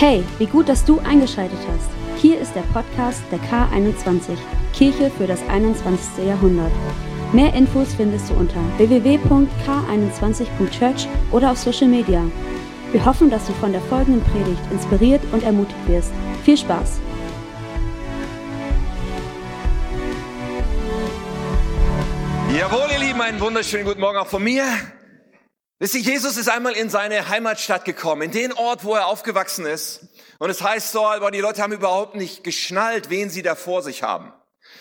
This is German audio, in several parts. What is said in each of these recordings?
Hey, wie gut, dass du eingeschaltet hast. Hier ist der Podcast der K21, Kirche für das 21. Jahrhundert. Mehr Infos findest du unter www.k21.church oder auf Social Media. Wir hoffen, dass du von der folgenden Predigt inspiriert und ermutigt wirst. Viel Spaß! Jawohl, ihr Lieben, einen wunderschönen guten Morgen auch von mir. Wisst ihr, Jesus ist einmal in seine Heimatstadt gekommen, in den Ort, wo er aufgewachsen ist. Und es heißt so, aber die Leute haben überhaupt nicht geschnallt, wen sie da vor sich haben.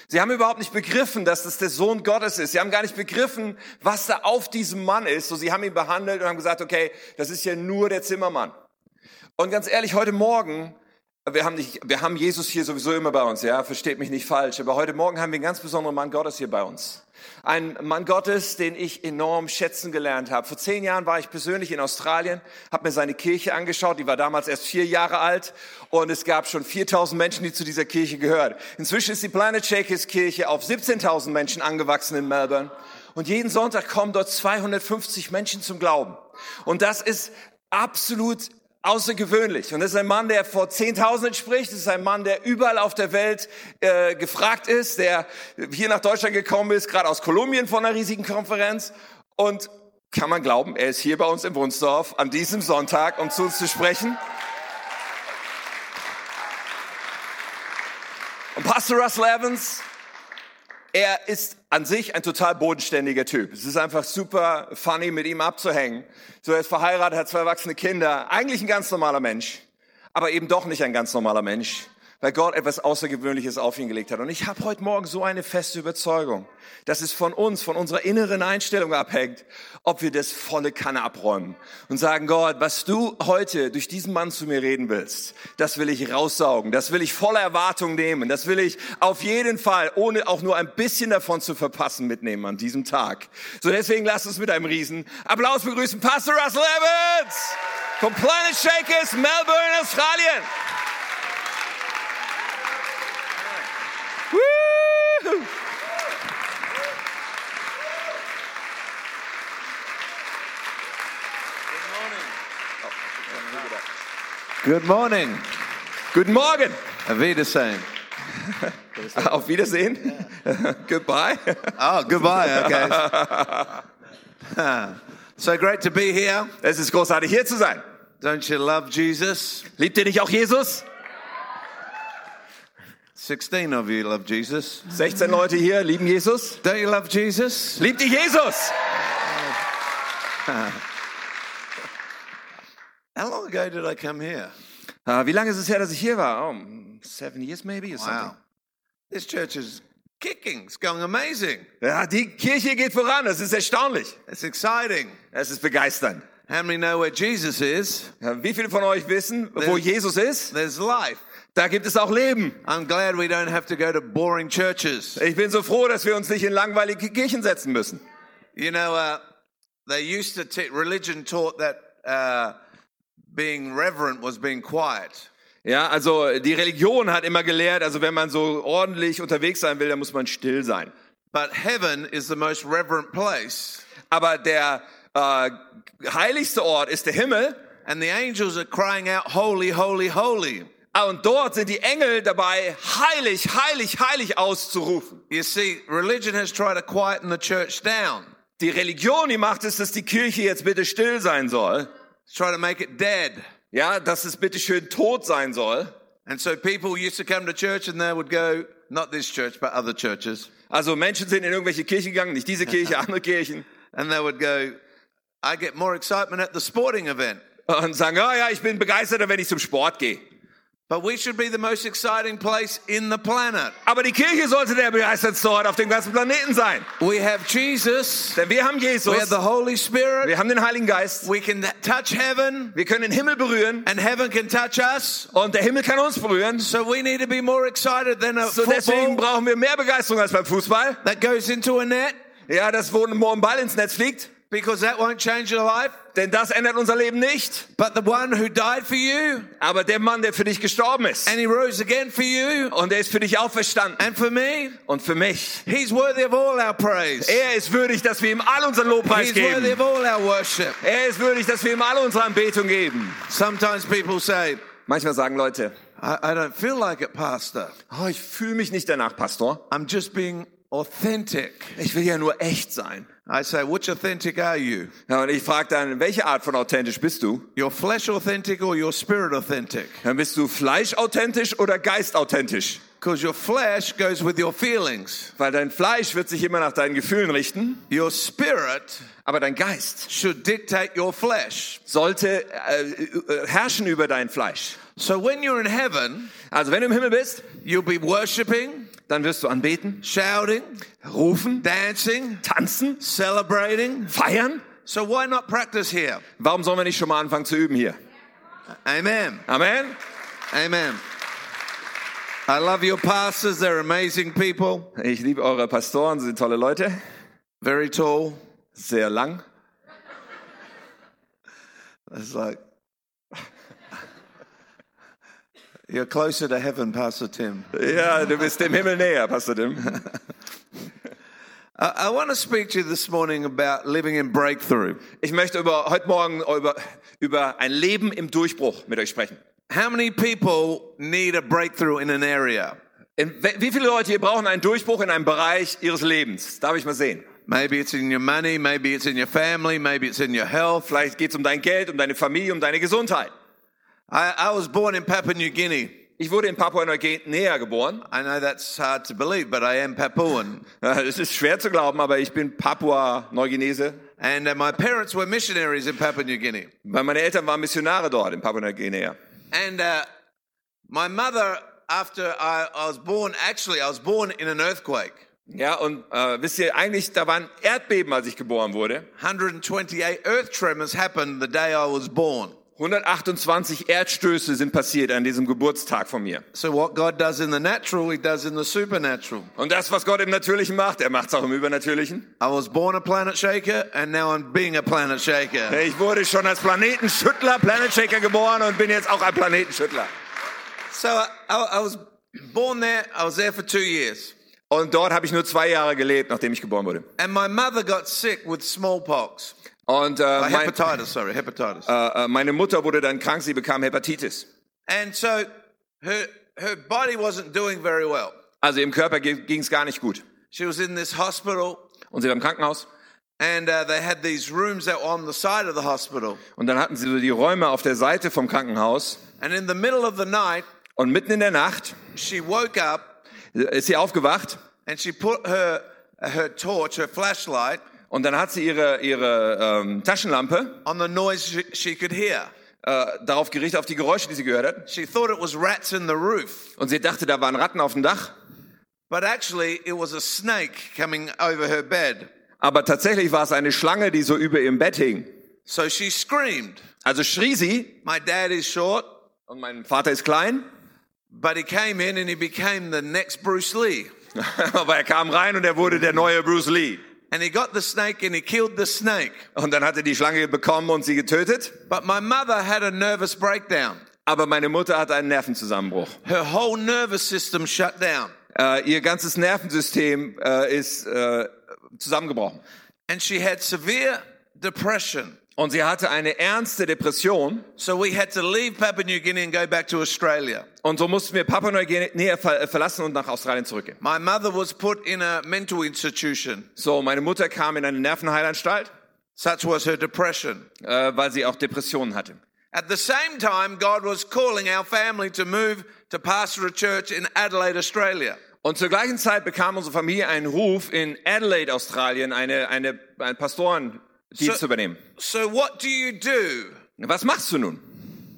Sie haben überhaupt nicht begriffen, dass das der Sohn Gottes ist. Sie haben gar nicht begriffen, was da auf diesem Mann ist. So, sie haben ihn behandelt und haben gesagt, okay, das ist ja nur der Zimmermann. Und ganz ehrlich, heute Morgen, wir haben, nicht, wir haben Jesus hier sowieso immer bei uns, ja, versteht mich nicht falsch, aber heute Morgen haben wir einen ganz besonderen Mann Gottes hier bei uns. Ein Mann Gottes, den ich enorm schätzen gelernt habe. Vor zehn Jahren war ich persönlich in Australien, habe mir seine Kirche angeschaut. Die war damals erst vier Jahre alt und es gab schon 4000 Menschen, die zu dieser Kirche gehören. Inzwischen ist die Planet Shakers Kirche auf 17.000 Menschen angewachsen in Melbourne. Und jeden Sonntag kommen dort 250 Menschen zum Glauben. Und das ist absolut außergewöhnlich. Und das ist ein Mann, der vor Zehntausenden spricht. Das ist ein Mann, der überall auf der Welt äh, gefragt ist, der hier nach Deutschland gekommen ist, gerade aus Kolumbien von einer riesigen Konferenz. Und kann man glauben, er ist hier bei uns im Wunsdorf an diesem Sonntag, um zu uns zu sprechen. Und Pastor Russell Evans, er ist an sich ein total bodenständiger Typ. Es ist einfach super funny, mit ihm abzuhängen. So, er ist verheiratet, hat zwei erwachsene Kinder. Eigentlich ein ganz normaler Mensch, aber eben doch nicht ein ganz normaler Mensch weil Gott etwas Außergewöhnliches auf ihn gelegt hat. Und ich habe heute Morgen so eine feste Überzeugung, dass es von uns, von unserer inneren Einstellung abhängt, ob wir das volle Kanne abräumen und sagen, Gott, was du heute durch diesen Mann zu mir reden willst, das will ich raussaugen, das will ich voller Erwartung nehmen, das will ich auf jeden Fall, ohne auch nur ein bisschen davon zu verpassen, mitnehmen an diesem Tag. So deswegen lasst uns mit einem riesen Applaus begrüßen Pastor Russell Evans vom Planet Shakers, Melbourne, Australien. Woo! Good morning. Guten Morgen. Auf Wiedersehen. Auf Wiedersehen. Goodbye. Oh, goodbye. Okay. so great to be here. Es ist großartig hier zu sein. Don't you love Jesus? Liebt ihr nicht auch Jesus? 16 of you love Jesus. 16 Leute hier lieben Jesus. Don't you love Jesus? Liebt ihr Jesus? How long ago did I come here? Ah, wie lange ist es her, dass ich hier war? Oh, seven years maybe or something. Wow. This church is kicking. It's going amazing. Ja, die Kirche geht voran. Das ist erstaunlich. It's exciting. Es ist begeisternd. How many know where Jesus is? Wie viele von euch wissen, wo There's- Jesus ist? There's life. Da gibt es auch Leben. I'm glad we don't have to go to boring churches. Ich bin so froh, dass wir uns nicht in langweilige Kirchen setzen müssen. You know, uh, they used to, religion taught that uh, being reverent was being quiet. Ja, also die Religion hat immer gelehrt, also wenn man so ordentlich unterwegs sein will, dann muss man still sein. But heaven is the most reverent place. Aber der äh, heiligste Ort ist der Himmel. And the angels are crying out, Holy, holy, holy. Ah, Und dort sind die Engel dabei, heilig, heilig, heilig auszurufen. You see, religion has tried to quieten the church down, Die Religion, die macht es, dass die Kirche jetzt bitte still sein soll. it's trying to make it dead. Ja, dass es bitte schön tot sein soll. And so people used to come to church and they would go, not this church, but other churches. Also Menschen sind in irgendwelche Kirchen gegangen, nicht diese Kirche, andere Kirchen. And they would go, I get more excitement at the sporting event. Und sagen, ja, ja, ich bin begeisterter, wenn ich zum Sport gehe. But we should be the most exciting place in the planet. Aber die Kirche sollte der begeistertste Ort auf dem ganzen Planeten sein. We have Jesus. Denn wir haben Jesus, We have the Holy Spirit. wir haben den Heiligen Geist, We can touch heaven wir können den Himmel berühren and heaven can touch us. und der Himmel kann uns berühren. So we need to be more excited than a So deswegen football brauchen wir mehr Begeisterung als beim Fußball. that goes into a net Ja, das wo ein Ball ins Netz fliegt. Because that won't change your life. Denn das ändert unser Leben nicht. But the one who died for you Aber der Mann, der für dich gestorben ist and he rose again for you und er ist für dich auferstanden and for me, und für mich. he's worthy of all our praise. Er ist würdig, dass wir ihm all unseren Lobpreis He's worthy geben. of all our worship. Er ist würdig, dass wir ihm all unsere Anbetung geben. Sometimes people say, Manchmal sagen Leute, I, I don't feel like it, Pastor. oh, ich fühle mich nicht danach, Pastor. I'm just being authentic. Ich will ja nur echt sein. I say, which authentic are you? Ja, und ich frage dann, welche Art von authentisch bist du? Your flesh authentic or your spirit authentic? Dann bist du fleischauthentisch oder geistauthentisch? Because your flesh goes with your feelings. Weil dein Fleisch wird sich immer nach deinen Gefühlen richten, Your spirit aber dein Geist should dictate your flesh. sollte äh, äh, herrschen über dein Fleisch. So when you're in heaven, Also wenn du im Himmel bist, you'll be worshiping, dann wirst du anbeten, shouting, rufen, dancing, tanzen, celebrating. feiern. So why not practice here? Warum sollen wir nicht schon mal anfangen zu üben hier? Amen. Amen. Amen. I love your pastors. They're amazing people. Ich liebe eure Pastoren, sie sind tolle Leute, Very tall. sehr lang. It's like you're closer to heaven, Pastor Tim. Ja, du bist dem Himmel näher, Pastor Tim. I, want to speak to you this morning about living in breakthrough. Ich möchte über, heute Morgen über, über ein Leben im Durchbruch mit euch sprechen. How many people need a breakthrough in an area? In, wie viele Leute hier brauchen einen Durchbruch in einem Bereich ihres Lebens? Darf ich mal sehen? Maybe it's in your money, maybe it's in your family, maybe it's in your health. Vielleicht geht es um dein Geld, um deine Familie, um deine Gesundheit. I, I was born in Papua New Guinea. Ich wurde in Papua-Neuguinea geboren. I know that's hard to believe, but I am Papuan. Ja, Es ist schwer zu glauben, aber ich bin Papua-Neuguinese. And uh, my parents were missionaries in Papua New Guinea. Weil meine Eltern waren Missionare dort in Papua-Neuguinea. And uh, my mother, after I, I was born, actually, I was born in an earthquake. Ja, und äh, wisst ihr, eigentlich, da waren Erdbeben, als ich geboren wurde. 128 earth tremors happened the day I was born. 128 Erdstöße sind passiert an diesem Geburtstag von mir. So what God does in the natural, He does in the supernatural. Und das, was Gott im Natürlichen macht, er macht es auch im Übernatürlichen. I was born a planet shaker, and now I'm being a planet shaker. Ich wurde schon als Planetenschüttler, Planet Shaker geboren und bin jetzt auch ein Planetenschüttler. So I, I was born there. I was there for two years, Und dort habe ich nur zwei Jahre gelebt, nachdem ich geboren wurde. and my mother got sick with smallpox, Und äh, uh, mein, hepatitis. Sorry, hepatitis. äh, äh, meine Mutter wurde dann krank, sie bekam Hepatitis. And so her her body wasn't doing very well. Also im Körper ging es gar nicht gut. She was in this hospital, Und sie war im Krankenhaus. and uh, they had these rooms that were on the side of the hospital. Und dann hatten sie so die Räume auf der Seite vom Krankenhaus. And in the middle of the night, Und mitten in der Nacht she woke up ist sie aufgewacht and she put her her torch, her flashlight, und dann hat sie ihre, ihre ähm, Taschenlampe on the noise she, she could hear. äh, darauf gerichtet, auf die Geräusche, die sie gehört hat. She thought it was rats in the roof, Und sie dachte, da waren Ratten auf dem Dach. but actually it was a snake coming over her bed. Aber tatsächlich war es eine Schlange, die so über ihrem Bett hing. So she screamed. Also schrie sie, My dad is short, und mein Vater ist klein, but he came in and he became the next Bruce Lee. aber er kam rein und er wurde der neue Bruce Lee. And he got the snake and he killed the snake. Und dann hat er die Schlange bekommen und sie getötet. But my mother had a nervous breakdown. Aber meine Mutter hatte einen Nervenzusammenbruch. Her whole nervous system shut down. Äh, ihr ganzes Nervensystem äh, ist äh, zusammengebrochen. And she had severe depression. Und sie hatte eine ernste Depression. So we had to leave Papua New Guinea and go back to Australia. Und so mussten wir Papua-Neuguinea ver verlassen und nach Australien zurückgehen. My mother was put in a mental institution. So, meine Mutter kam in eine Nervenheilanstalt, Such was her depression. äh, weil sie auch Depressionen hatte. At the same time, God was calling our family to move to pastor a church in Adelaide, Australia. Und zur gleichen Zeit bekam unsere Familie einen Ruf, in Adelaide, Australien, eine, eine, einen Pastorendienst So- zu übernehmen. So what do you do Was machst du nun?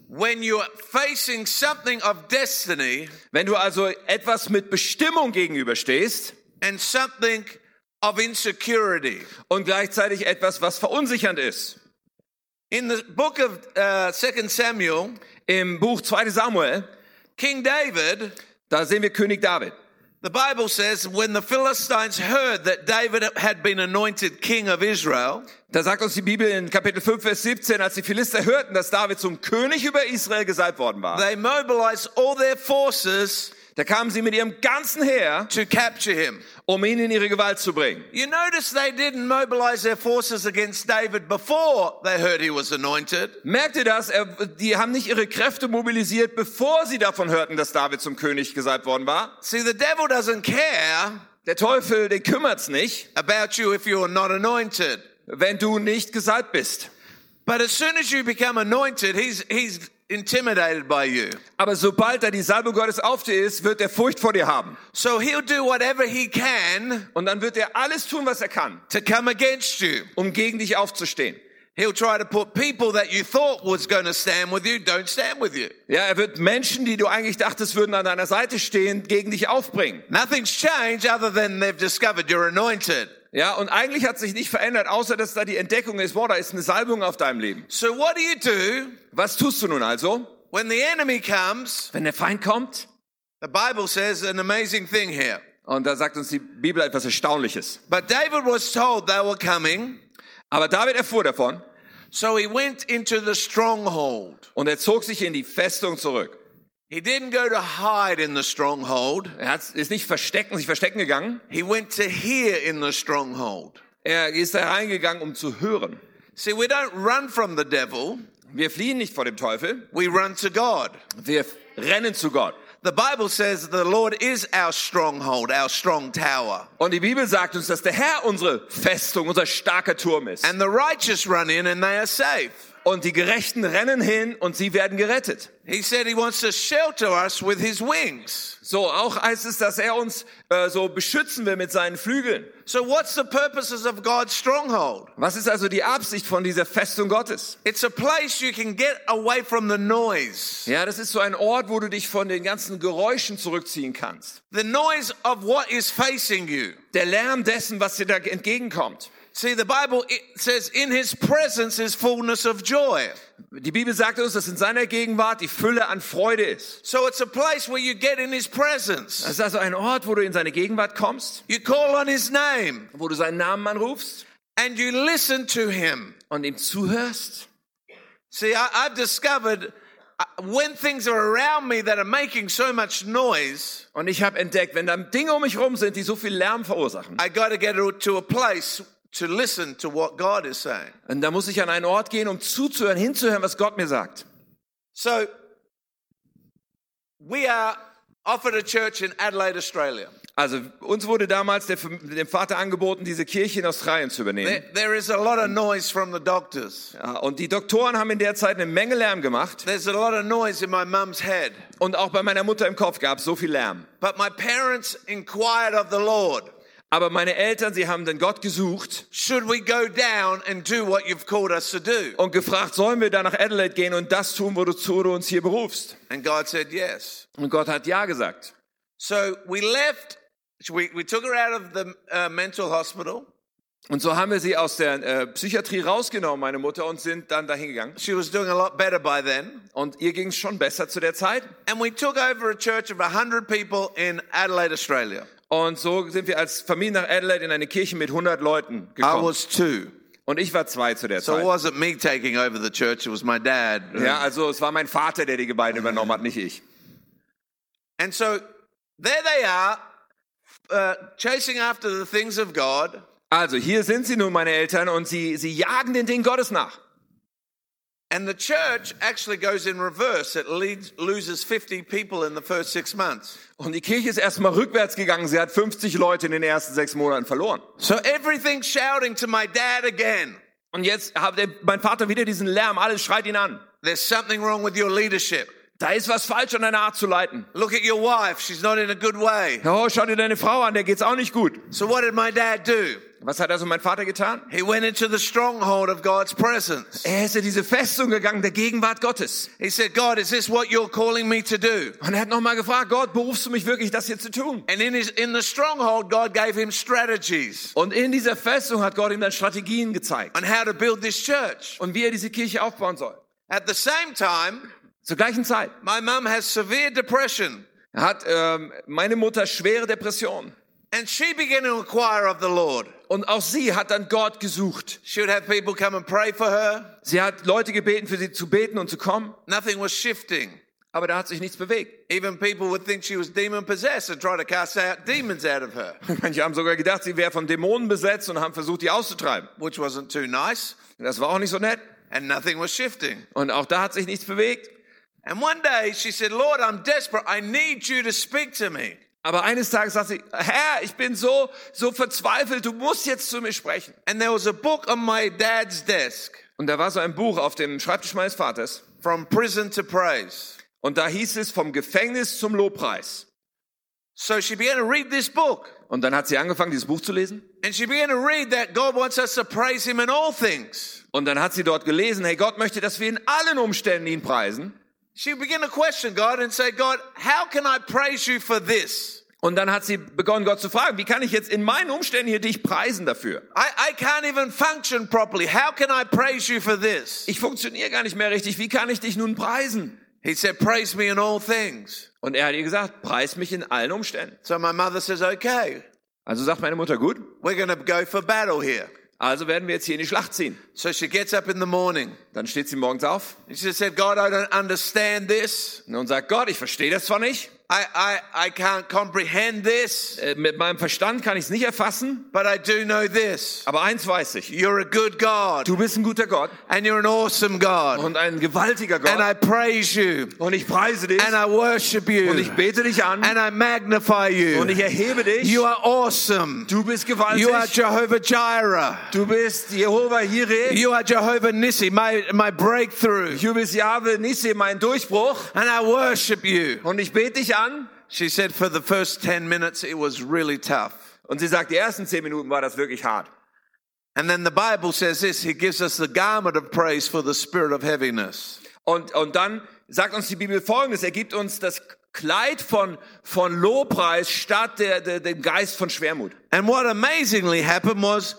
when you're facing something of destiny Wenn du also etwas mit Bestimmung gegenüberstehst and something of insecurity? und gleichzeitig etwas, was verunsichernd ist. In the book of uh, 2 Samuel, Im Buch 2 Samuel, King David, da sehen wir König David. The Bible says, when the Philistines heard that David had been anointed king of Israel, Da sagt uns die Bibel in Kapitel 5, Vers 17, als die Philister hörten, dass David zum König über Israel gesalbt worden war, they mobilized all their forces Da kamen sie mit ihrem ganzen Heer, to capture him. um ihn in ihre Gewalt zu bringen. You notice they didn't mobilize their forces against David before they heard he was anointed. Merkt ihr das? Er, die haben nicht ihre Kräfte mobilisiert, bevor sie davon hörten, dass David zum König gesalbt worden war. See, the devil doesn't care Der Teufel, den kümmert's nicht, about you if you're not anointed. wenn du nicht gesalbt bist. But as soon as you become anointed, he's, he's intimidated by you. Aber sobald da die Salbung Gottes auf dir ist, wird er Furcht vor dir haben. So he'll do whatever he can Und dann wird er alles tun, was er kann, to come against you. um gegen dich aufzustehen. He'll try to put people that you thought was going to stand with you, don't stand with you. Ja, er wird Menschen, die du eigentlich dachtest, würden an deiner Seite stehen, gegen dich aufbringen. Nothing's changed other than they've discovered you're anointed. Ja, und eigentlich hat sich nicht verändert, außer dass da die Entdeckung ist, boah, da ist eine Salbung auf deinem Leben. So what do you do Was tust du nun also? when the enemy comes? Wenn der Feind kommt, The Bible says an amazing thing here. und da sagt uns die Bibel etwas Erstaunliches. But David was told they were coming, Aber David erfuhr davon so he went into the stronghold. und er zog sich in die Festung zurück. He didn't go to hide in the stronghold. Er hat, ist nicht verstecken, sich verstecken gegangen. He went to hear in the stronghold. Er ist da reingegangen, um zu hören. See, we don't run from the devil. Wir fliehen nicht vor dem Teufel, We run to God. wir rennen zu Gott. The Bible says the Lord is our stronghold, our strong tower. Und die Bibel sagt uns, dass der Herr unsere Festung, unser starker Turm ist. And the righteous run in and they are safe. Und die Gerechten rennen hin und sie werden gerettet. He said he wants to shelter us with his wings. So, auch heißt es, dass er uns äh, so beschützen will mit seinen Flügeln. So what's the purposes of God's stronghold? Was ist also die Absicht von dieser Festung Gottes? It's a place you can get away from the noise. Ja, das ist so ein Ort, wo du dich von den ganzen Geräuschen zurückziehen kannst. The noise of what is facing you. Der Lärm dessen, was dir da entgegenkommt. See, the Bible says in his presence is fullness of joy. Die Bibel sagt uns, dass in seiner Gegenwart die Fülle an Freude ist. So it's a place where you get in his presence. Das ist also ein Ort, wo du in seine Gegenwart kommst, You call on his name wo du seinen Namen anrufst and you listen to him. und ihm zuhörst. See, I, I've discovered uh, when things are around me that are making so much noise, Und ich habe entdeckt, wenn da Dinge um mich rum sind, die so viel Lärm verursachen, I got to get to a place to listen to what God is saying. und da muss ich an einen Ort gehen, um zuzuhören, hinzuhören, was Gott mir sagt. So, we are offered a church in Adelaide, Australia. Also uns wurde damals der, dem Vater angeboten, diese Kirche in Australien zu übernehmen. There, there is a lot of noise from the doctors. Ja, und die Doktoren haben in der Zeit eine Menge Lärm gemacht. There's a lot of noise in my mum's head. Und auch bei meiner Mutter im Kopf gab es so viel Lärm. But my parents inquired of the Lord, Aber meine Eltern, sie haben dann Gott gesucht should we go down and do what you've called us to do? und gefragt, sollen wir da nach Adelaide gehen und das tun, wo du, uns hier berufst? Yes. Und Gott hat ja gesagt. So we left, we, we took her out of the uh, mental hospital. Und so haben wir sie aus der äh, Psychiatrie rausgenommen, meine Mutter, und sind dann dahin gegangen. She was doing a lot better by then. Und ihr ging es schon besser zu der Zeit. And we took over a church of 100 people in Adelaide, Australia. Und so sind wir als Familie nach Adelaide in eine Kirche mit 100 Leuten I gekommen. was two. Und ich war zwei zu der So Zeit. wasn't me taking over the church, it was my dad. Ja, also es war mein Vater, der die Gemeinde übernommen hat, nicht ich. And so there they are, uh, chasing after the things of God. Also hier sind sie nun, meine Eltern, und sie, sie jagen den Dingen Gottes nach. And the church actually goes in reverse. It loses 50 people in the first six months. Und die Kirche ist erstmal rückwärts gegangen. Sie hat 50 Leute in den ersten sechs Monaten verloren. So everything's shouting to my dad again. Und jetzt hat mein Vater wieder diesen Lärm. Alles schreit ihn an. There's something wrong with your leadership. Da ist was falsch an deiner Art zu leiten. Look at your wife. She's not in a good way. Oh, schau dir deine Frau an, der geht's auch nicht gut. So what did my dad do? Was hat also mein Vater getan? He went into the stronghold of God's presence. Er ist in diese Festung gegangen, der Gegenwart Gottes. He said, God, is this what you're calling me to do? Und er hat nochmal gefragt, Gott, berufst du mich wirklich, das hier zu tun? And in his, in the stronghold, God gave him strategies Und in dieser Festung hat Gott ihm dann Strategien gezeigt. on how to build this church. Und wie er diese Kirche aufbauen soll. At the same time, Zur gleichen Zeit my mum has severe depression hat ähm, meine Mutter schwere Depressionen. and she began to inquire of the Lord. Und auch sie hat dann Gott gesucht. She would have people come and pray for her. Sie hat Leute gebeten, für sie zu beten und zu kommen. Nothing was shifting. Aber da hat sich nichts bewegt. Even people would think she was demon possessed and try to cast out demons out of her, Manche haben sogar gedacht, sie wäre von Dämonen besetzt und haben versucht, die auszutreiben. which wasn't too nice. Das war auch nicht so nett. And nothing was shifting. Und auch da hat sich nichts bewegt. And one day she said, Lord, I'm desperate. I need you to speak to me. Aber eines Tages sagt sie, Herr, ich bin so, so verzweifelt, du musst jetzt zu mir sprechen. And there was a book on my dad's desk, Und da war so ein Buch auf dem Schreibtisch meines Vaters. From Prison to Praise. Und da hieß es vom Gefängnis zum Lobpreis. So she began to read this book. Und dann hat sie angefangen, dieses Buch zu lesen. And she began to read that God wants us to praise Him in all things. Und dann hat sie dort gelesen, hey, Gott möchte, dass wir in allen Umständen ihn preisen. She began to question God and say, God, how can I praise you for this? Und dann hat sie begonnen, Gott zu fragen, wie kann ich jetzt in meinen Umständen hier dich preisen dafür? I, I can't even function properly. How can I praise you for this? Ich funktioniere gar nicht mehr richtig. Wie kann ich dich nun preisen? He said, Praise me in all things. Und er hat ihr gesagt, preis mich in allen Umständen. So my mother says, Okay, Also sagt meine Mutter, gut, we're to go for battle here. Also werden wir jetzt hier in die Schlacht ziehen. So she gets up in the morning Dann steht sie morgens auf and she said, God, I don't understand this. und sagt, Gott, ich verstehe das zwar nicht, I, I, I can't comprehend this, äh, mit meinem Verstand kann ich es nicht erfassen, but I do know this. aber eins weiß ich, You're a good God du bist ein guter Gott and you're an awesome God. und ein gewaltiger And I Gott praise you und ich preise dich and I worship und ich you bete dich an and I magnify und ich you. erhebe dich. You are awesome. Du bist You are gewaltig. Jehovah Jireh. Du bist Jehova Jireh. You are Jehovah Nissi, my, my breakthrough. Du bist Jahwe Nissi, mein Durchbruch. And I worship you. Und ich bete dich an. She said for the first 10 minutes it was really tough. Und sie sagt, die ersten zehn Minuten war das wirklich hart. And then the Bible says this He gives us the garment of praise for the spirit of heaviness. Und, und dann sagt uns die Bibel Folgendes. Er gibt uns das Kleid von, von Lobpreis statt der, der, dem Geist von Schwermut. And what amazingly happened was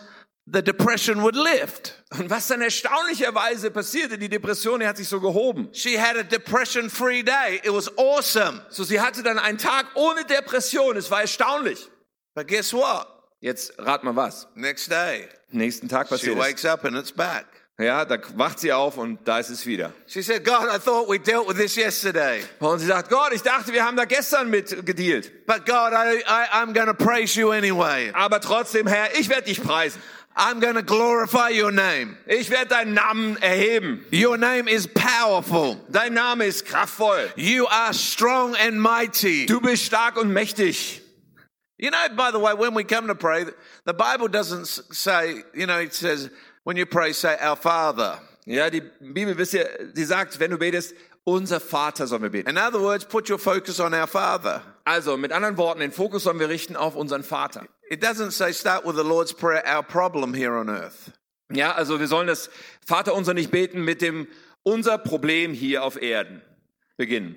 the depression would lift. Und was dann erstaunlicherweise passierte, die Depression, die hat sich so gehoben. She had a depression free day. It was awesome. So, sie hatte dann einen Tag ohne Depression. Es war erstaunlich. But guess what? Jetzt rat mal was. Next day, Nächsten Tag she passiert es. wakes up and it's back. Ja, da wacht sie auf und da ist es wieder. She said, God, I thought we dealt with this yesterday. Und sie sagt, Gott, ich dachte, wir haben da gestern mit gedealt. But God, I, I, I'm going to praise you anyway. Aber trotzdem, Herr, ich werde dich preisen. I'm going to glorify your name. Ich werde deinen Namen erheben. Your name is powerful. Dein Name ist kraftvoll. You are strong and mighty. Du bist stark und mächtig. You know, by the way, when we come to pray, the Bible doesn't say, you know, it says, when you pray, say, Our Father. Ja, die Bibel, wisst ihr, die sagt, wenn du betest, unser Vater sollen wir beten. In other words, put your focus on our Father. Also, mit anderen Worten, den Fokus sollen wir richten auf unseren Vater. It doesn't say start with the Lord's Prayer, our problem here on earth. Ja, also wir sollen das Vater unser nicht beten mit dem unser Problem hier auf Erden beginnen.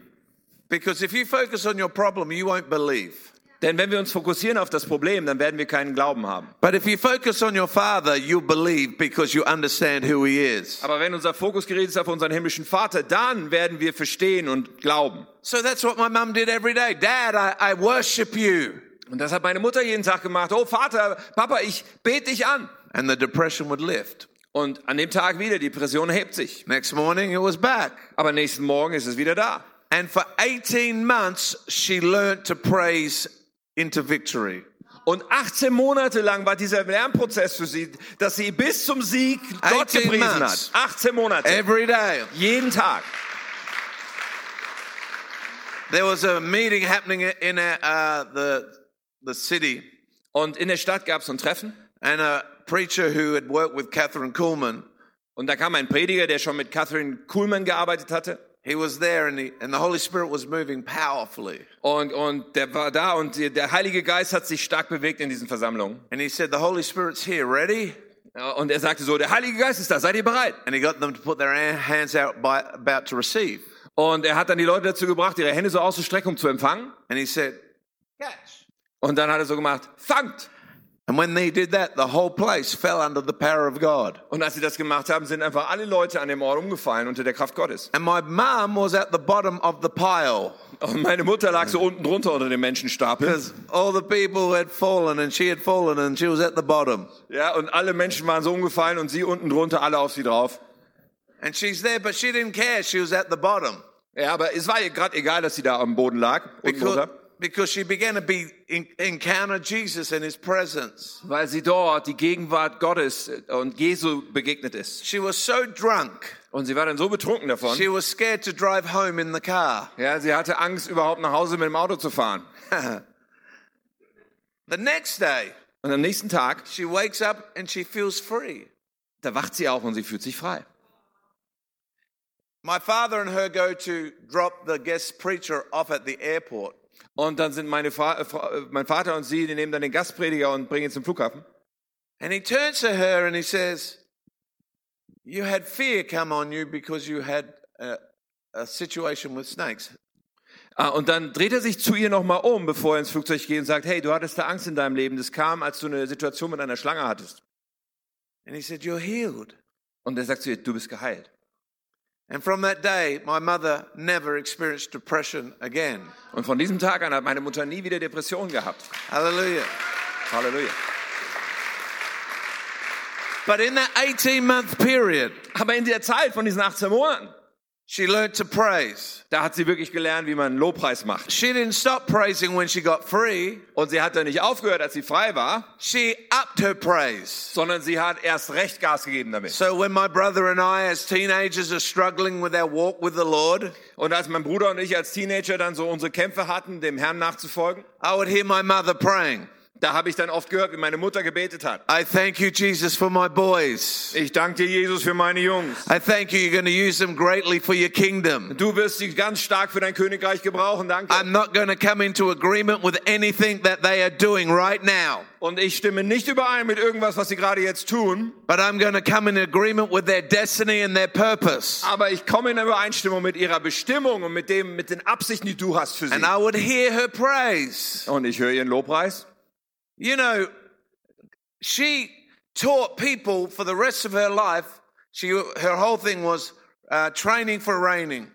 Because if you focus on your problem, you won't believe. Denn wenn wir uns fokussieren auf das Problem, dann werden wir keinen Glauben haben. But if you focus on your Father, you'll believe because you understand who He is. Aber wenn unser Fokus gerichtet ist auf unseren himmlischen Vater, dann werden wir verstehen und glauben. So that's what my mum did every day. Dad, I, I worship you. Und das hat meine Mutter jeden Tag gemacht. Oh Vater, Papa, ich bete dich an. And the depression would lift. Und an dem Tag wieder, die Depression hebt sich. Next morning, it was back. Aber nächsten Morgen ist es wieder da. And for 18 months, she learned to praise into victory. Und 18 Monate lang war dieser Lernprozess für sie, dass sie bis zum Sieg Gott 18 gepriesen hat. months. 18 Monate. Every day. Jeden Tag. There was a meeting happening in uh, the, the city, Und in der Stadt gab es ein Treffen. and a preacher who had worked with Catherine Kuhlman, Und da kam ein Prediger, der schon mit Catherine Kuhlman gearbeitet hatte. he was there, and, he, and the Holy Spirit was moving powerfully. Und, und der war da und der Heilige Geist hat sich stark bewegt in diesen Versammlungen. And he said, The Holy Spirit's here, ready? Und er sagte so, der Heilige Geist ist da, seid ihr bereit? And he got them to put their hands out by, about to receive. Und er hat dann die Leute dazu gebracht, ihre Hände so auszustrecken, um zu empfangen. And he said. Und dann hat er so gemacht, fangt! And when they did that, the whole place fell under the power of God. Und als sie das gemacht haben, sind einfach alle Leute an dem Ort umgefallen unter der Kraft Gottes. And my mum was at the bottom of the pile Und meine Mutter lag so unten drunter unter dem Menschenstapel. because all the people had fallen and she had fallen and she was at the bottom. Ja, und alle Menschen waren so umgefallen und sie unten drunter, alle auf sie drauf. And she's there, but she didn't care. She was at the bottom. Ja, aber es war ihr gerade egal, dass sie da am Boden lag, because, because she began to be in, encounter Jesus in his presence. weil sie dort die Gegenwart Gottes und Jesu begegnet ist. She was so drunk, Und sie war dann so betrunken davon. she was scared to drive home in the car. Ja, sie hatte Angst, überhaupt nach Hause mit dem Auto zu fahren. The next day, Und am nächsten Tag, she wakes up and she feels free. da wacht sie auf und sie fühlt sich frei. My father and her go to drop the guest preacher off at the airport. Und dann sind meine Fa äh, äh, mein Vater und sie, die nehmen dann den Gastprediger und bringen ihn zum Flughafen. And he turns to her and he says, You had fear come on you because you had a, a situation with snakes. Ah, und dann dreht er sich zu ihr nochmal um, bevor er ins Flugzeug geht und sagt, hey, du hattest da Angst in deinem Leben. Das kam, als du eine Situation mit einer Schlange hattest. And he said, You're healed. Und er sagt zu ihr, du bist geheilt. And from that day, my mother never experienced depression again. Und von diesem Tag an hat meine Mutter nie wieder Depressionen gehabt. Hallelujah. Halleluja. But in that 18 month period, Aber in der Zeit von diesen 18 Monaten, she learned to praise. da hat sie wirklich gelernt, wie man Lobpreis macht. She didn't stop praising when she got free, Und sie hat dann nicht aufgehört, als sie frei war, she upped her praise. sondern sie hat erst recht Gas gegeben damit. So when my brother and I, as teenagers, are struggling with our walk with the Lord, Und als mein Bruder und ich als Teenager dann so unsere Kämpfe hatten, dem Herrn nachzufolgen, I would hear my mother praying. Da habe ich dann oft gehört, wie meine Mutter gebetet hat. I thank you, Jesus, for my boys. Ich danke dir, Jesus, für meine Jungs. I thank you, you're going to use them greatly for your kingdom. Du wirst sie ganz stark für dein Königreich gebrauchen, danke. I'm not going to come into agreement with anything that they are doing right now, Und ich stimme nicht überein mit irgendwas, was sie gerade jetzt tun, but I'm going to come in agreement with their destiny and their purpose. aber ich komme in Übereinstimmung mit ihrer Bestimmung und mit dem, mit den Absichten, die du hast für sie. And I would hear her praise. Und ich höre ihren Lobpreis. You know, she taught people for the rest of her life. She, her whole thing was uh, training for reigning.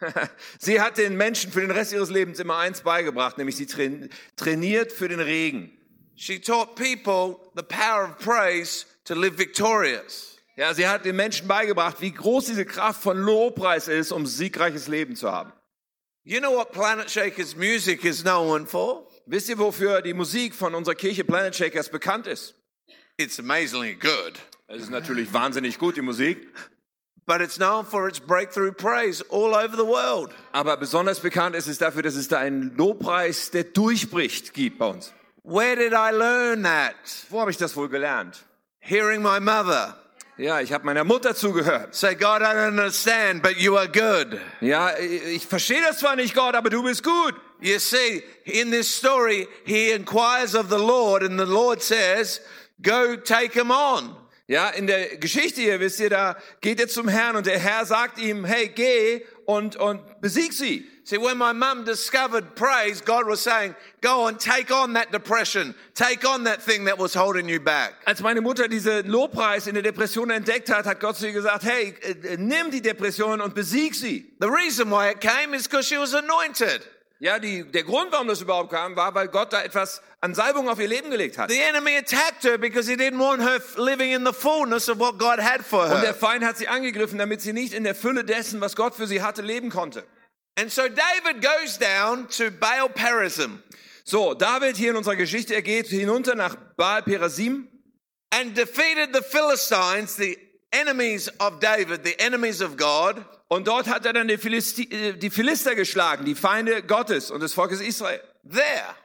Sie hat den Menschen für den Rest ihres Lebens immer eins beigebracht, nämlich sie train trainiert für den Regen. She taught people the power of praise to live victorious. Ja, sie hat den Menschen beigebracht, wie groß diese Kraft von Lobpreis ist, um siegreiches Leben zu haben. You know what Planet Shakers music is known for? Wisst ihr, wofür die Musik von unserer Kirche Planet Shakers bekannt ist? It's amazingly good, Es ist natürlich wahnsinnig gut, die Musik, but it's known for its breakthrough praise all over the world. aber besonders bekannt ist es dafür, dass es da einen Lobpreis, der durchbricht, gibt bei uns. Where did I learn that? Wo habe ich das wohl gelernt? Hearing my mother Ja, ich habe meiner Mutter zugehört. say, God, I don't understand, but you are good. Ja, ich verstehe das zwar nicht, Gott, aber du bist gut. You see, in this story, he inquires of the Lord, and the Lord says, Go take him on. Ja, in der Geschichte hier, wisst ihr, da geht er zum Herrn und der Herr sagt ihm, hey, geh und, und besieg sie. See, when my mum discovered praise, God was saying, Go and take on that depression, take on that thing that was holding you back. Als meine Mutter diese Lobpreis in der Depression entdeckt hat, hat Gott zu ihr gesagt, hey, äh, nimm die Depression und besieg sie. The reason why it came is because she was anointed. Ja, die, der Grund, warum das überhaupt kam, war, weil Gott da etwas an Salbung auf ihr Leben gelegt hat. The enemy attacked her because he didn't want her living in the fullness of what God had for Und der her. Feind hat sie angegriffen, damit sie nicht in der Fülle dessen, was Gott für sie hatte, leben konnte. And so David goes down to Baal Perazim So, David hier in unserer Geschichte, er geht hinunter nach Baal Perasim and defeated the Philistines, the enemies of David, the enemies of God. Und dort hat er dann die, Philisti äh, die Philister geschlagen, die Feinde Gottes und des Volkes Israel. There.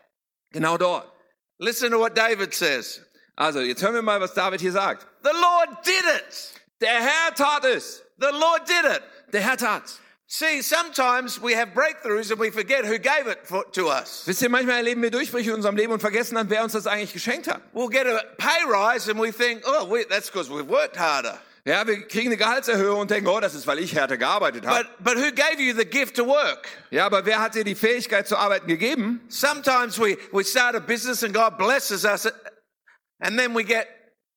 Genau dort. Listen to what David says. Also, jetzt hören wir mal, was David hier sagt. The Lord did it. Der Herr tat es. The Lord did it. Der Herr tat's. See, sometimes we have breakthroughs and we forget who gave it for, to us. Wisst ihr, manchmal erleben wir Durchbrüche in unserem Leben und vergessen dann, wer uns das eigentlich geschenkt hat. We'll get a pay rise and we think, oh, we, that's because we've worked harder. Ja, wir kriegen eine Gehaltserhöhung und denken, oh, das ist, weil ich härter gearbeitet habe. But, but who gave you the gift to work? Ja, aber wer hat dir die Fähigkeit zu arbeiten gegeben? Sometimes we, we start a business and God blesses us and then we get,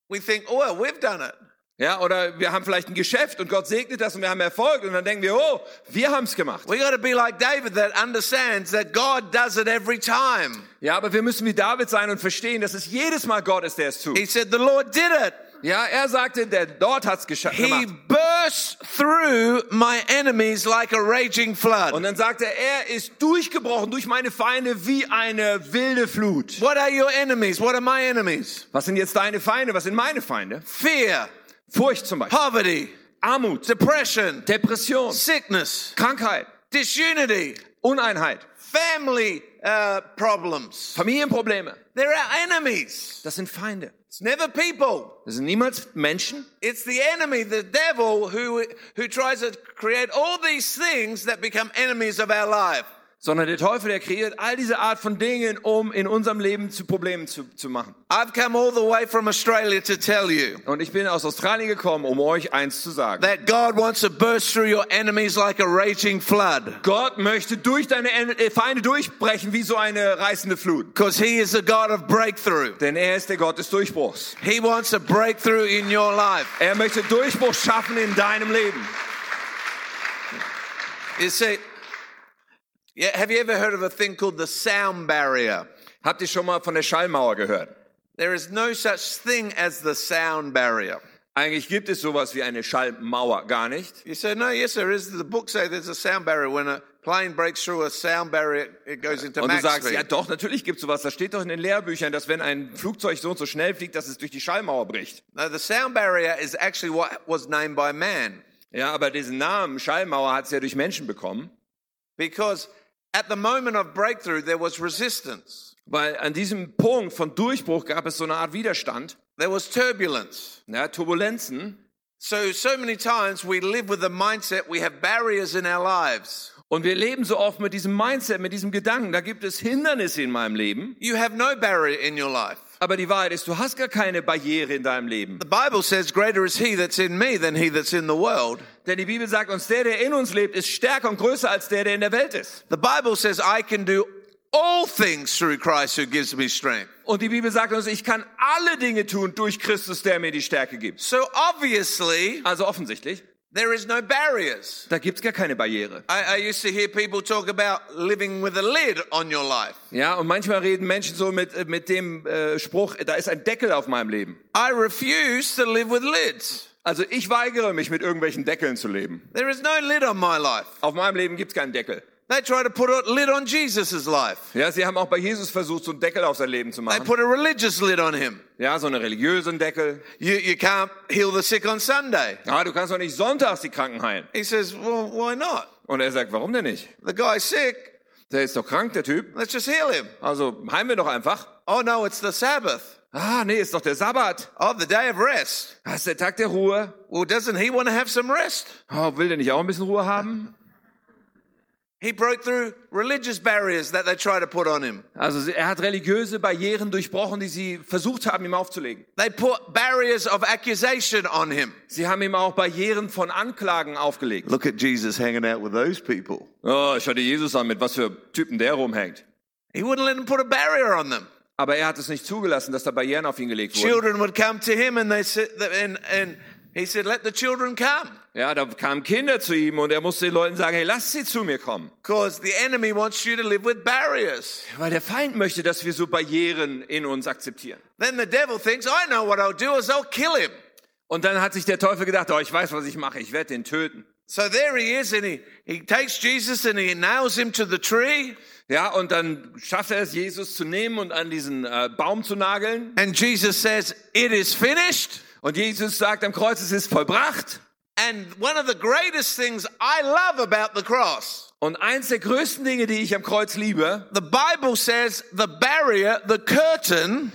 we think, oh, well, we've done it. Ja, oder wir haben vielleicht ein Geschäft und Gott segnet das und wir haben Erfolg und dann denken wir, oh, wir haben's gemacht. We got to be like David that understands that God does it every time. Ja, aber wir müssen wie David sein und verstehen, dass es jedes Mal Gott ist, der es tut. He said, the Lord did it. Ja, er sagte, der dort hat's gescha- He burst through my enemies like a raging flood. Und dann sagte er, er ist durchgebrochen durch meine Feinde wie eine wilde Flut. What are your enemies? What are my enemies? Was sind jetzt deine Feinde? Was sind meine Feinde? Fear, Furcht zum Beispiel. poverty, Armut, depression, Depression, sickness, Krankheit, disunity, Uneinheit, family uh, problems. Familienprobleme. There are enemies. Das sind Feinde. It's never people. Das sind niemals Menschen. It's the enemy, the devil, who, who tries to create all these things that become enemies of our life. Sondern der Teufel, der kreiert all diese Art von Dingen, um in unserem Leben zu Problemen zu, zu machen. I've come all the way from Australia to tell you Und ich bin aus Australien gekommen, um euch eins zu sagen. that God wants to burst through your enemies like a raging flood. Gott möchte durch deine äh, Feinde durchbrechen wie so eine reißende Flut. Because he is a God of breakthrough. Denn er ist der Gott des Durchbruchs. He wants to break through in your life. Er möchte Durchbruch schaffen in deinem Leben. You see, yeah, have you ever heard of a thing called the sound barrier? Habt ihr schon mal von der Schallmauer gehört? There is no such thing as the sound barrier. Eigentlich gibt es sowas wie eine Schallmauer gar nicht. You say, no, yes, there is. The book say there's a sound barrier. When a plane breaks through a sound barrier, it goes into Und du max sagst, speed. ja doch, natürlich gibt es sowas. Das steht doch in den Lehrbüchern, dass wenn ein Flugzeug so und so schnell fliegt, dass es durch die Schallmauer bricht. No, the sound barrier is actually what was named by man. Ja, aber diesen Namen Schallmauer hat es ja durch Menschen bekommen. Because at the moment of breakthrough, there was resistance. Weil an diesem Punkt von Durchbruch gab es so eine Art Widerstand, There was turbulence. ja, Turbulenzen. So, so many times we live with the mindset we have barriers in our lives. Und wir leben so oft mit diesem Mindset, mit diesem Gedanken, da gibt es Hindernisse in meinem Leben. You have no barrier in your life. Aber die Wahrheit ist, du hast gar keine Barriere in deinem Leben. The Bible says, Greater is he that's in me than he that's in the world. Denn die Bibel sagt uns, der, der in uns lebt, ist stärker und größer als der, der in der Welt ist. The Bible says, I can do all things through Christ who gives me strength. Und die Bibel sagt uns, ich kann alle Dinge tun durch Christus, der mir die Stärke gibt. So obviously, Also offensichtlich, there is no barriers. da gibt's gar keine Barriere. I, I used to hear people talk about living with a lid on your life. Ja, und manchmal reden Menschen so mit, mit dem äh, Spruch, da ist ein Deckel auf meinem Leben. I refuse to live with lids. Also ich weigere mich, mit irgendwelchen Deckeln zu leben. There is no lid on my life. Auf meinem Leben gibt's keinen Deckel. They try to put a lid on Jesus' life. Ja, sie haben auch bei Jesus versucht, so einen Deckel auf sein Leben zu They machen. put a religious lid on him. Ja, so einen religiösen Deckel. You, you can't heal the sick on Sunday. Ja, du kannst doch nicht sonntags die Kranken heilen. He says, well, why not? Und er sagt, warum denn nicht? The guy's sick. Der ist doch krank, der Typ. Let's just heal him. Also heilen wir doch einfach. Oh no, it's the Sabbath. Ah, nee, ist doch der Sabbat. Oh, the day of rest. Das ist der Tag der Ruhe. Well, doesn't he want to have some rest? Oh, will der nicht auch ein bisschen Ruhe haben? He broke through religious barriers that they try to put on him. Also er hat religiöse Barrieren durchbrochen, die sie versucht haben, ihm aufzulegen. They put barriers of accusation on him. Sie haben ihm auch Barrieren von Anklagen aufgelegt. Look at Jesus hanging out with those people. Oh, schau dir Jesus an, mit was für Typen der rumhängt. He wouldn't let them put a barrier on them. Aber er hat es nicht zugelassen, dass da Barrieren auf ihn gelegt wurden. Children would come to him and they said, and, and he said, let the children come. Ja, da kamen Kinder zu ihm und er musste den Leuten sagen, hey, lasst sie zu mir kommen. Because the enemy wants you to live with barriers. Weil der Feind möchte, dass wir so Barrieren in uns akzeptieren. Then the devil thinks, I know what I'll do is I'll kill him. Und dann hat sich der Teufel gedacht, oh, ich weiß, was ich mache, ich werde den töten. So there he is and he, he takes Jesus and he nails him to the tree. Ja, und dann schafft er es, Jesus zu nehmen und an diesen äh, Baum zu nageln. And Jesus says, it is finished. Und Jesus sagt am Kreuz, es ist vollbracht. And one of the greatest things I love about the cross, Und eins der größten Dinge, die ich am Kreuz liebe, the Bible says the barrier, the curtain,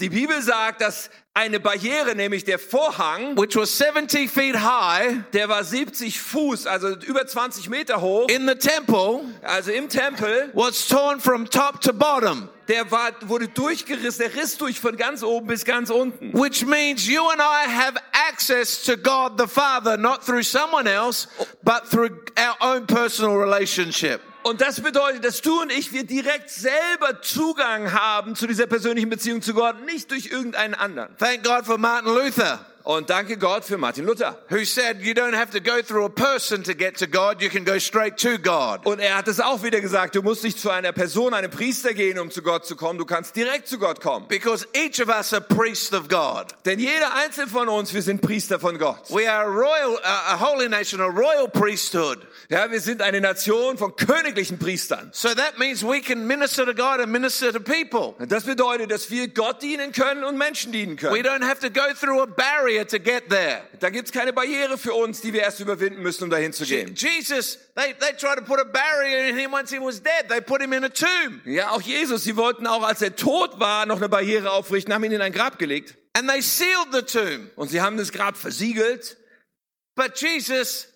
die Bibel sagt, dass eine Barriere, nämlich der Vorhang, which was 70 feet high der war 70 Fuß, also über 20 Meter hoch, in the temple, also im Tempel, was torn from top to bottom, der war, wurde durchgerissen, der riss durch von ganz oben bis ganz unten. which means you and I have access to God the Father, not through someone else, but through our own personal relationship. Und das bedeutet, dass du und ich, wir direkt selber Zugang haben zu dieser persönlichen Beziehung zu Gott, nicht durch irgendeinen anderen. Thank God for Martin Luther. Und danke Gott für Martin Luther. who said you don't have to go through a person to get to God, you can go straight to God. Und er hat es auch wieder gesagt, du musst nicht zu einer Person, einem Priester gehen, um zu Gott zu kommen, du kannst direkt zu Gott kommen. Because each of us are priests of God. Denn jeder einzelne von uns, wir sind Priester von Gott. We are a royal, a holy nation, a royal priesthood. Ja, wir sind eine Nation von königlichen Priestern. So that means we can minister to God and minister to people. Das bedeutet, dass wir Gott dienen können und Menschen dienen We können. don't have to go through a barrier to get there. Da gibt's keine Barriere für uns, die wir erst überwinden müssen, um dahin zu gehen. Jesus, they, they tried to put a barrier in him once he was dead. They put him in a tomb. Ja, auch Jesus, sie wollten auch, als er tot war, noch eine Barriere aufrichten, haben ihn in ein Grab gelegt. And they sealed the tomb. Und sie haben das Grab versiegelt. But Jesus,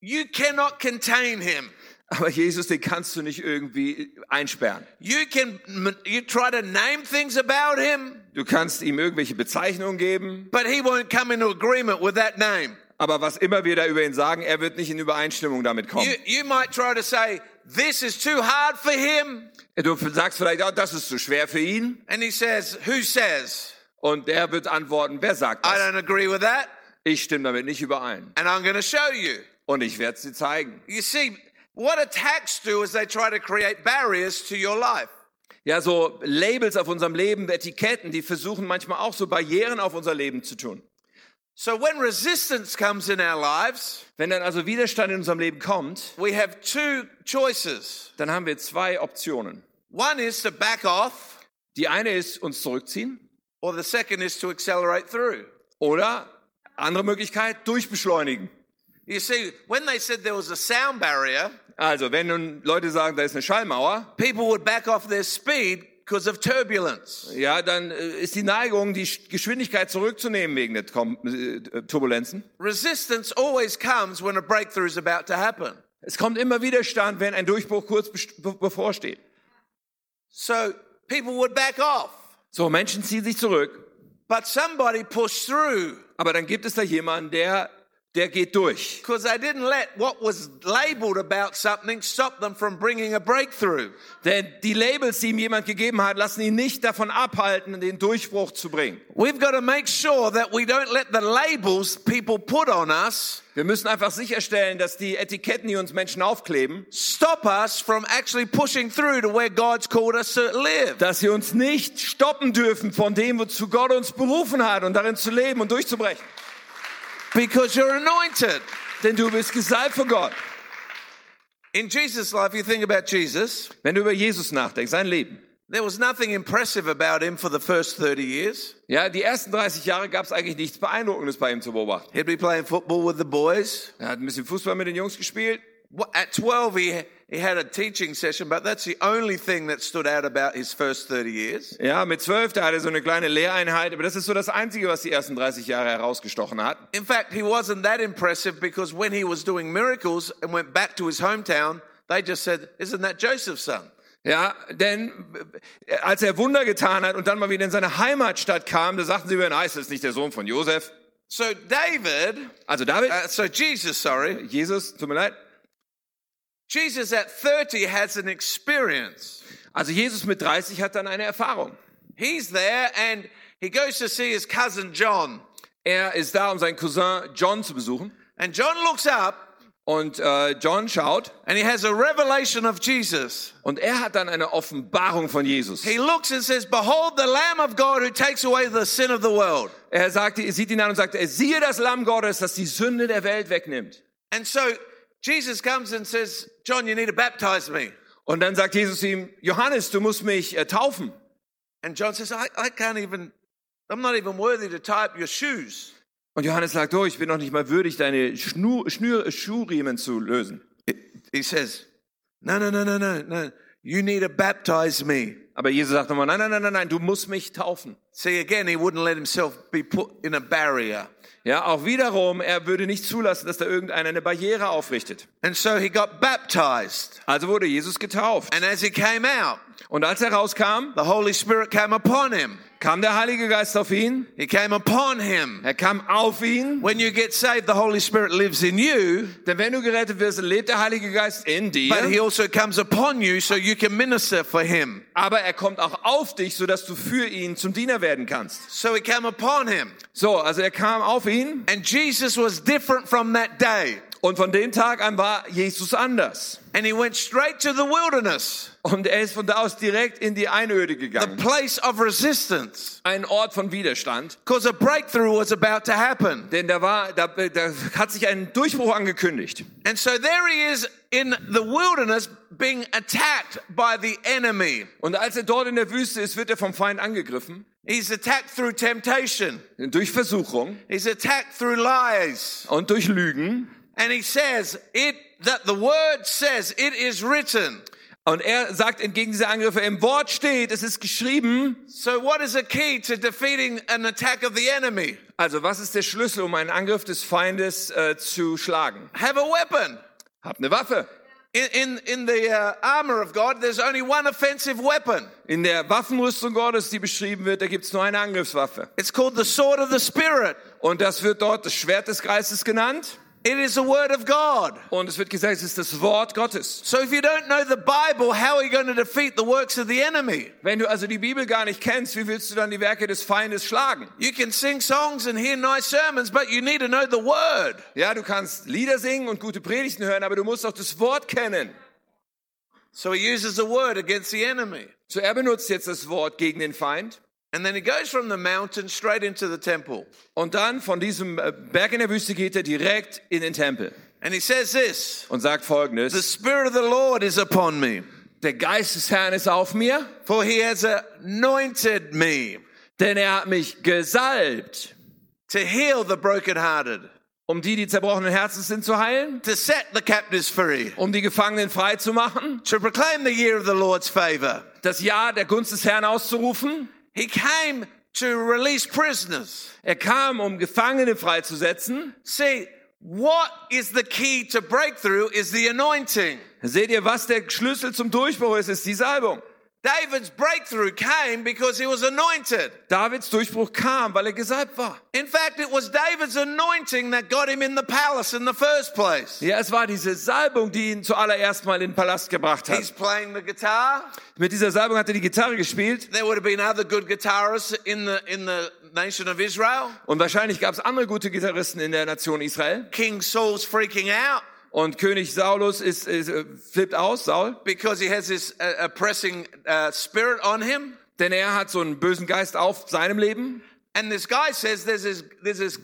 you cannot contain him. Aber Jesus, den kannst du nicht irgendwie einsperren. You can, you try to name things about him, Du kannst ihm irgendwelche Bezeichnungen geben, but he won't come into agreement with that name. aber was immer wir da über ihn sagen, er wird nicht in Übereinstimmung damit kommen. You, you might try to say, this is too hard for him. Du sagst vielleicht, oh, das ist zu schwer für ihn. And he says, who says? Und er wird antworten, wer sagt I das? don't agree with that. Ich stimme damit nicht überein. And I'm going to show you. Und ich werde es dir zeigen. You see, what attacks do is they try to create barriers to your life. Ja, so Labels auf unserem Leben, Etiketten, die versuchen manchmal auch so Barrieren auf unser Leben zu tun. So when resistance comes in our lives, Wenn dann also Widerstand in unserem Leben kommt, we have two choices. dann haben wir zwei Optionen. One is to back off, Die eine ist, uns zurückziehen or the second is to accelerate through. oder andere Möglichkeit, durchbeschleunigen. You see, when they said there was a sound barrier, Also, wenn nun Leute sagen, da ist eine Schallmauer, people would back off their speed because of turbulence. ja, dann äh, ist die Neigung, die Sch- Geschwindigkeit zurückzunehmen wegen der Kom äh, Turbulenzen. Resistance always comes when a breakthrough is about to happen. Es kommt immer Widerstand, wenn ein Durchbruch kurz bevorsteht. So people would back off, So, Menschen ziehen sich zurück, but somebody pushed through aber dann gibt es da jemanden, der, der geht durch. because they didn't let what was labeled about something stop them from bringing a breakthrough. Denn die Labels, die ihm jemand gegeben hat, lassen ihn nicht davon abhalten, den Durchbruch zu bringen. We've got to make sure that we don't let the labels people put on us Wir müssen einfach sicherstellen, dass die Etiketten, die uns Menschen aufkleben, stop us from actually pushing through to where God's called us to live. dass sie uns nicht stoppen dürfen von dem, wozu Gott uns berufen hat und darin zu leben und durchzubrechen. Because you're anointed. Denn du bist gesalbt von Gott. In Jesus' life, you think about Jesus, Wenn du über Jesus nachdenkst, sein Leben. there was nothing impressive about him for the first 30 years. Ja, die ersten 30 Jahre gab es eigentlich nichts Beeindruckendes bei ihm zu beobachten. He'd be playing football with the boys. Er hat ein bisschen Fußball mit den Jungs gespielt. At 12, he, he had a teaching session, but that's the only thing that stood out about his first 30 years. Ja, mit zwölf, da hatte er so eine kleine Lehreinheit, aber das ist so das Einzige, was die ersten 30 Jahre herausgestochen hat. In fact, he wasn't that impressive because when he was doing miracles and went back to his hometown, they just said, Isn't that Joseph's son? Ja, denn äh, als er Wunder getan hat und dann mal wieder in seine Heimatstadt kam, da sagten sie mir, nein, ist das nicht der Sohn von Josef? So David, Also David, uh, so Jesus, sorry, Jesus, tut mir leid. Jesus at 30 has an experience. Also Jesus mit 30 hat dann eine Erfahrung. He's there and he goes to see his cousin John. Er ist da, um seinen Cousin John zu besuchen. And John looks up Und äh, John schaut and he has a revelation of Jesus. und er hat dann eine Offenbarung von Jesus. He looks and says, Behold the Lamb of God who takes away the sin of the world. Er sagt, er sieht ihn an und sagt, er siehe das Lamm Gottes, das die Sünde der Welt wegnimmt. And so Jesus comes and says, John, you need to baptize me. Und dann sagt Jesus ihm, Johannes, du musst mich äh, taufen. And John says, I, I can't even, I'm not even worthy to tie up your shoes. Und Johannes sagt, oh, ich bin noch nicht mal würdig, deine Schnur, Schnür, Schuhriemen zu lösen. He says, No, no, no, no, no, no. You need to baptize me. Aber Jesus sagt nochmal, nein, nein, nein, nein, nein, du musst mich taufen. See, again, he wouldn't let himself be put in a barrier. Ja, auch wiederum, er würde nicht zulassen, dass da irgendeiner eine Barriere aufrichtet. And so he got baptized. Also wurde Jesus getauft. And as he came out, Und als er rauskam, the Holy Spirit came upon him. kam der Heilige Geist auf ihn. He came upon him. Er kam auf ihn. When you get saved, the Holy Spirit lives in you, Denn wenn du gerettet wirst, lebt der Heilige Geist in but he dir. also comes upon you so you can minister for him. Aber er kommt auch auf dich, sodass du für ihn zum Diener werden kannst. So he came upon him. So, also er kam auf ihn And Jesus was different from that day. Und von dem Tag an war Jesus anders. And he went straight to the wilderness, Und er ist von da aus direkt in die Einöde the gegangen. place of resistance, Ein Ort von Widerstand. because a breakthrough was about to happen. Denn da war, da, da hat sich ein Durchbruch angekündigt. And so there he is in the wilderness being attacked by the enemy. Und als er dort in der Wüste ist, wird er vom Feind angegriffen. He's attacked through temptation. Durch Versuchung He's attacked through lies. und durch Lügen. And he says, it, that the word says, it is written. Und er sagt entgegen dieser Angriffe, im Wort steht, es ist geschrieben. So what is the key to defeating an attack of the enemy? Also was ist der Schlüssel, um einen Angriff des Feindes äh, zu schlagen? Have a weapon. Hab eine Waffe. In, in, in the uh, armor of God, there's only one offensive weapon. In der Waffenrüstung Gottes, die beschrieben wird, da gibt's nur eine Angriffswaffe. It's called the sword of the Spirit. Und das wird dort das Schwert des Geistes genannt. It is the word of God. Und es wird gesagt, es ist das Wort Gottes. So if you don't know the Bible, how are you going to defeat the works of the enemy? Wenn du also die Bibel gar nicht kennst, wie willst du dann die Werke des Feindes schlagen? You can sing songs and hear nice sermons, but you need to know the word. Ja, du kannst Lieder singen und gute Predigten hören, aber du musst auch das Wort kennen. So he uses the word against the enemy. So er benutzt jetzt das Wort gegen den Feind. And then he goes from the mountain straight into the temple. Und dann von diesem äh, Berg in der Wüste geht er direkt in den Tempel And he says this und sagt The folgendes. Spirit of the Lord is upon me, Der Geist des Herrn ist auf mir, for he has anointed me denn er hat mich gesalbt, to heal the brokenhearted, um die, die zerbrochenen Herzens sind, zu heilen, to set the captives free, um die Gefangenen frei zu machen, to proclaim the year of the Lord's favor. das Jahr der Gunst des Herrn auszurufen. He came to release prisoners. Er kam, um Gefangene freizusetzen. See, what is the key to breakthrough is the anointing. Seht ihr, was der Schlüssel zum Durchbruch ist, ist die Salbung. David's breakthrough came because he was anointed. Davids Durchbruch kam, weil er gesalbt war. In fact, it was David's anointing that got him in the palace in the first place. Ja, es war diese Salbung, die ihn zuallererst mal in den Palast gebracht He's hat. playing the guitar. Mit dieser Salbung hat er die Gitarre gespielt There would have been other good guitarists in the in the nation of Israel. und wahrscheinlich gab es andere gute Gitarristen in der Nation Israel. King Saul's freaking out Und König Saulus ist, ist äh, flippt aus, Saul, because he has this uh, oppressing uh, spirit on him. denn er hat so einen bösen Geist auf seinem Leben. And this guy says there's this there's this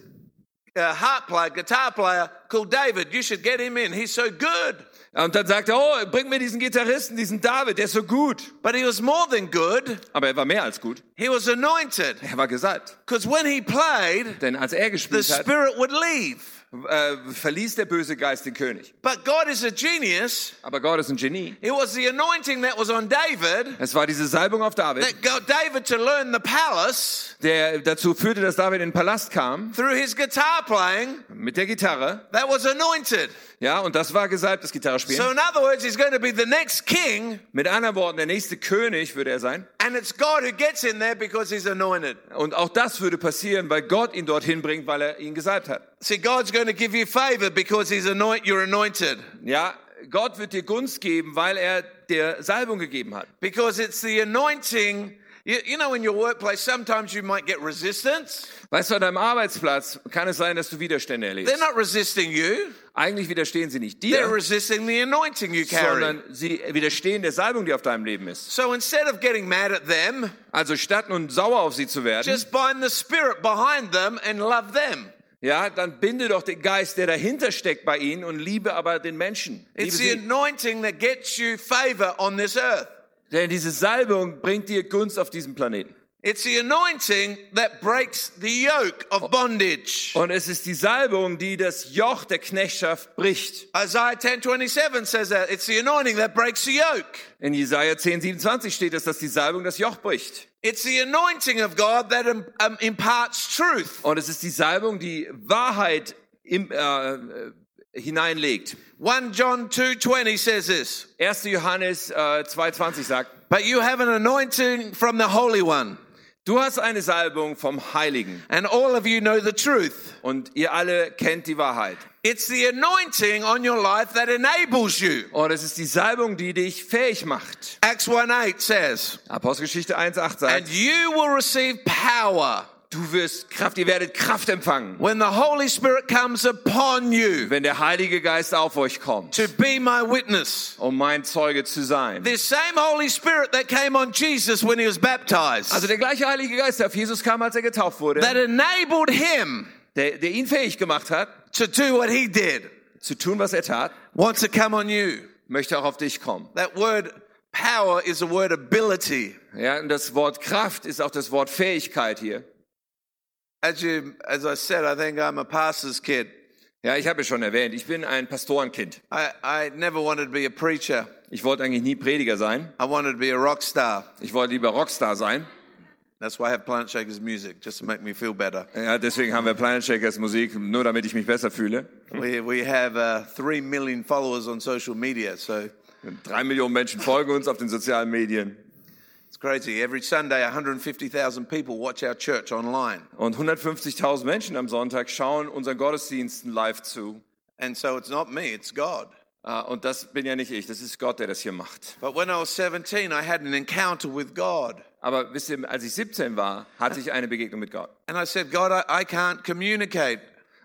uh, harp player, guitar player called David. You should get him in. He's so good. Und dann sagt er, oh, bring mir diesen Gitarristen, diesen David, der ist so gut. But he was more than good. Aber er war mehr als gut. He was anointed. Er war gesalbt. Because when he played, Denn als er the gespielt hat, spirit would leave. Äh, verließ der böse Geist den König. But God is a genius. Aber Gott ist ein Genie. It was the anointing that was on David Es war diese Salbung auf David, that got David to learn the palace der dazu führte, dass David in den Palast kam through his guitar playing. mit der Gitarre. That was anointed. Ja, und das war gesalbt, das Gitarrespielen. So in other words, he's going to be the next king, Mit anderen Worten, der nächste König würde er sein. and it's God who gets in there because he's anointed. Und auch das würde passieren, weil Gott ihn dorthin bringt, weil er ihn gesalbt hat. See, God's going to give you favor because he's anoint. You're anointed. Ja, Gott wird dir Gunst geben, weil er dir Salbung gegeben hat. Because it's the anointing. You, you know, in your workplace, sometimes you might get resistance. Weißt du, an deinem Arbeitsplatz kann es sein, dass du Widerstände They're erlebst. not resisting you. Eigentlich widerstehen sie nicht They're dir, resisting the anointing you carry. sondern sie widerstehen der Salbung, die auf deinem Leben ist. So instead of getting mad at them, Also statt nun sauer auf sie zu werden, just bind the spirit behind them and love them. ja, dann binde doch den Geist, der dahinter steckt bei ihnen und liebe aber den Menschen. Liebe It's the sie. anointing that gets you favor on this earth. Denn diese Salbung bringt dir Gunst auf diesem Planeten. It's the anointing that breaks the yoke of bondage. Und es ist die Salbung, die das Joch der Knechtschaft bricht. Isaiah 10:27 says that it's the anointing that breaks the yoke. In Jesaja 10, 27 steht es, dass die Salbung das Joch bricht. It's the anointing of God that imparts truth. Und es ist die Salbung, die Wahrheit im, äh, hineinlegt. 1 John 2:20 says this, 1. Johannes äh, 2,20 sagt, "But you have an anointing from the Holy One, Du hast eine Salbung vom Heiligen and all of you know the truth. und ihr alle kennt die Wahrheit. It's the anointing on your life that enables you. Und es ist die Salbung, die dich fähig macht. Acts 1 8 says, Apostelgeschichte 1,8 And sagt, you will receive power du wirst Kraft, ihr werdet Kraft empfangen, when the Holy Spirit comes upon you wenn der Heilige Geist auf euch kommt, to be my witness. um mein Zeuge zu sein. The same Holy Spirit that came on Jesus when he was baptized, Also der gleiche Heilige Geist, der auf Jesus kam, als er getauft wurde, that enabled him der, der ihn fähig gemacht hat, to do what he did, zu tun, was er tat, wants to come on you. möchte auch auf dich kommen. That word power is a word ability. Ja, und das Wort Kraft ist auch das Wort Fähigkeit hier. As you, as I said, I think I'm a pastor's kid. Ja, ich habe ja schon erwähnt, ich bin ein Pastorenkind. I, I never wanted to be a preacher. Ich wollte eigentlich nie Prediger sein. I wanted to be a rock star. Ich wollte lieber Rockstar sein. That's why I have Plant Shakers music, just to make me feel better. Ja, deswegen haben wir Planet Shakers Musik, nur damit ich mich besser fühle. We, we have uh, three million followers on social media, so Drei Millionen Menschen folgen uns auf den sozialen Medien. It's crazy. Every Sunday, 150,000 people watch our church online. Und 150.000 Menschen am Sonntag schauen unseren Gottesdiensten live zu. And so it's not me, it's God. Ah, Und das bin ja nicht ich, das ist Gott, der das hier macht. But when I was 17, I had an encounter with God. Aber wisst ihr, als ich 17 war, hatte ich eine Begegnung mit Gott. And I said, God, I, I can't communicate.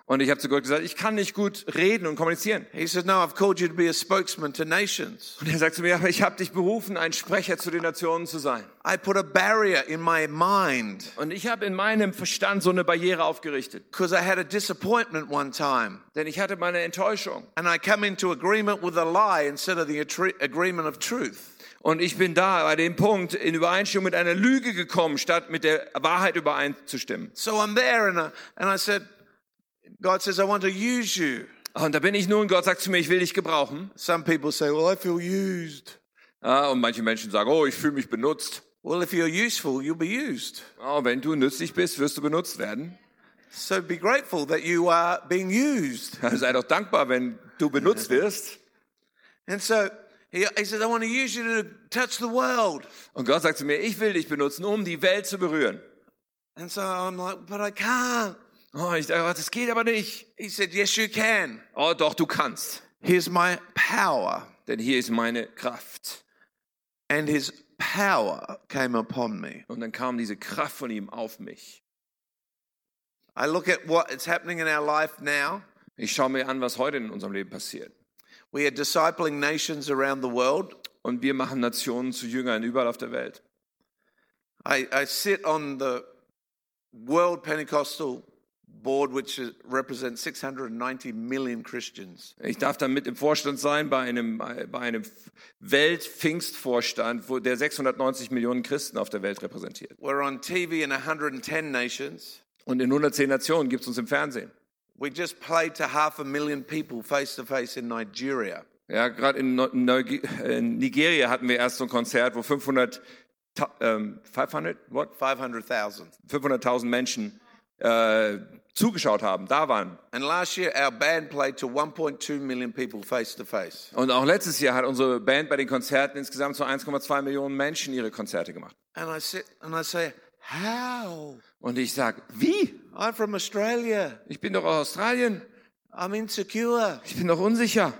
Und ich habe zu Gott gesagt, ich kann nicht gut reden und kommunizieren. He said, No, I've called you to be a spokesman to nations. Und er sagt zu mir, aber ich habe dich berufen, ein Sprecher zu den Nationen zu sein. I put a barrier in my mind Und ich habe in meinem Verstand so eine Barriere aufgerichtet. because I had a disappointment one time. Denn ich hatte meine Enttäuschung. And I come into agreement with a lie instead of the agreement of truth. Und ich bin da bei dem Punkt in Übereinstimmung mit einer Lüge gekommen, statt mit der Wahrheit übereinzustimmen. So I'm there and I, and I said, God says, I want to use you. Und da bin ich nun, Gott sagt zu mir, ich will dich gebrauchen. Some people say, Well, I feel used. Ja, und manche Menschen sagen, oh, ich fühle mich benutzt. Well, if you're useful, you'll be used. Oh, wenn du nützlich bist, wirst du benutzt werden. So be grateful that you are being used. Sei doch dankbar, wenn du benutzt wirst. And so he, he says, I want to use you to touch the world. Und Gott sagt zu mir, ich will dich benutzen, um die Welt zu berühren. And so I'm like, But I can't. Oh, ich sage, oh, das geht aber nicht. He said, Yes, you can. Oh, doch, du kannst. Here's my power. Denn hier ist meine Kraft. And his power came upon me. Und dann kam diese Kraft von ihm auf mich. I look at what is happening in our life now. Ich schaue mir an, was heute in unserem Leben passiert. We are discipling nations around the world. Und wir machen Nationen zu Jüngern überall auf der Welt. I, I sit on the World Pentecostal Board, which represents 690 million Christians. Ich darf dann mit im Vorstand sein bei einem, bei einem Weltpfingstvorstand, wo der 690 Millionen Christen auf der Welt repräsentiert. We're on TV in 110 nations. Und in 110 Nationen gibt es uns im Fernsehen. We just played to half a million people face to face in Nigeria. Ja, gerade in, in Nigeria hatten wir erst so ein Konzert, wo 500, ta- ähm, 500, what? 500,000. 500.000 Menschen äh, zugeschaut haben, da waren. And last year, our band played to 1.2 million people face to face. Und auch letztes Jahr hat unsere Band bei den Konzerten insgesamt so 1,2 Millionen Menschen ihre Konzerte gemacht. And I sit and I say, How? Und ich sage, wie? I'm from Australia. Ich bin doch aus Australien. I'm insecure. Ich bin doch unsicher.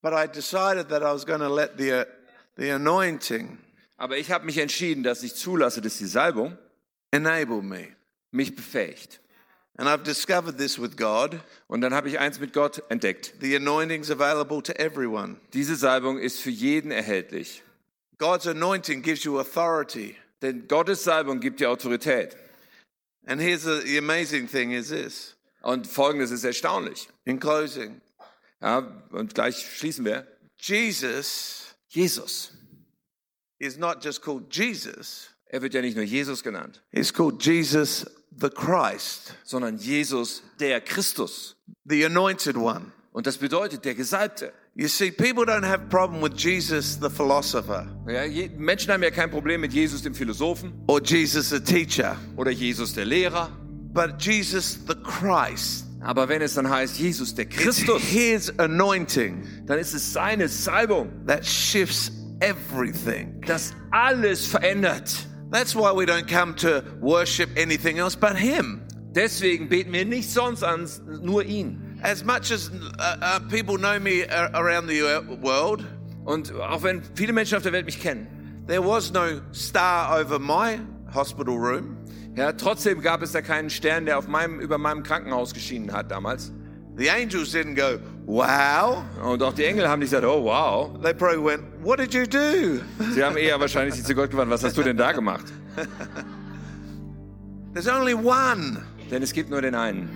But I decided that I was going to let the, uh, the anointing Aber ich habe mich entschieden, dass ich zulasse, dass die Salbung enable me. Mich befähigt. And I've discovered this with God. Und dann habe ich eins mit Gott entdeckt. The anointing's available to everyone. Diese Salbung ist für jeden erhältlich. God's anointing gives you authority. Denn Gottes Salbung gibt dir Autorität. And here's the, the amazing thing is this. Und folgendes ist erstaunlich. In closing, Ja, und gleich schließen wir. Jesus Jesus. is not just called Jesus. Er wird ja nicht nur Jesus genannt, He's called Jesus the Christ, sondern Jesus der Christus. the anointed one. Und das bedeutet der Gesalbte. You see, people don't have problem with Jesus the philosopher Ja, Menschen haben ja kein Problem mit Jesus dem Philosophen or Jesus the teacher, oder Jesus der Lehrer. but Jesus the Christ. Aber wenn es dann heißt Jesus der It's Christus, his anointing dann ist es seine Salbung, that shifts everything. das alles verändert. That's why we don't come to worship anything else but Him. Deswegen beten wir nicht sonst an, nur ihn. As much as uh, uh, people know me uh, around the uh, world, Und auch wenn viele Menschen auf der Welt mich kennen, there was no star over my hospital room. ja, trotzdem gab es da keinen Stern, der auf meinem, über meinem Krankenhaus geschienen hat damals. The angels didn't go, wow. Und auch die Engel haben nicht gesagt, oh wow. They probably went, what did you do? Sie haben eher wahrscheinlich sich zu Gott gewandt, was hast du denn da gemacht? There's only one Denn es gibt nur den einen,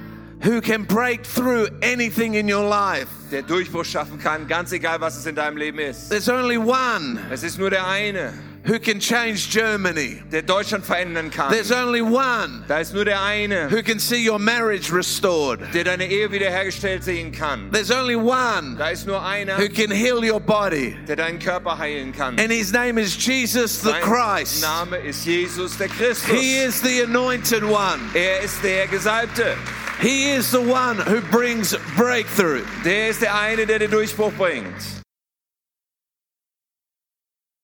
who can break through anything in your life. der Durchbruch schaffen kann, ganz egal, was es in deinem Leben ist. There's only one Es ist nur der eine, who can change Germany. der Deutschland verändern kann. There's only one Da ist nur der eine, who can see your marriage restored. der deine Ehe wiederhergestellt sehen kann. There's only one Da ist nur einer, who can heal your body. der deinen Körper heilen kann. And his name is Jesus the Sein Christ. Name ist Jesus der Christus. He is the anointed one. Er ist der Gesalbte. He is the one who brings breakthrough. Der ist der eine, der den Durchbruch bringt.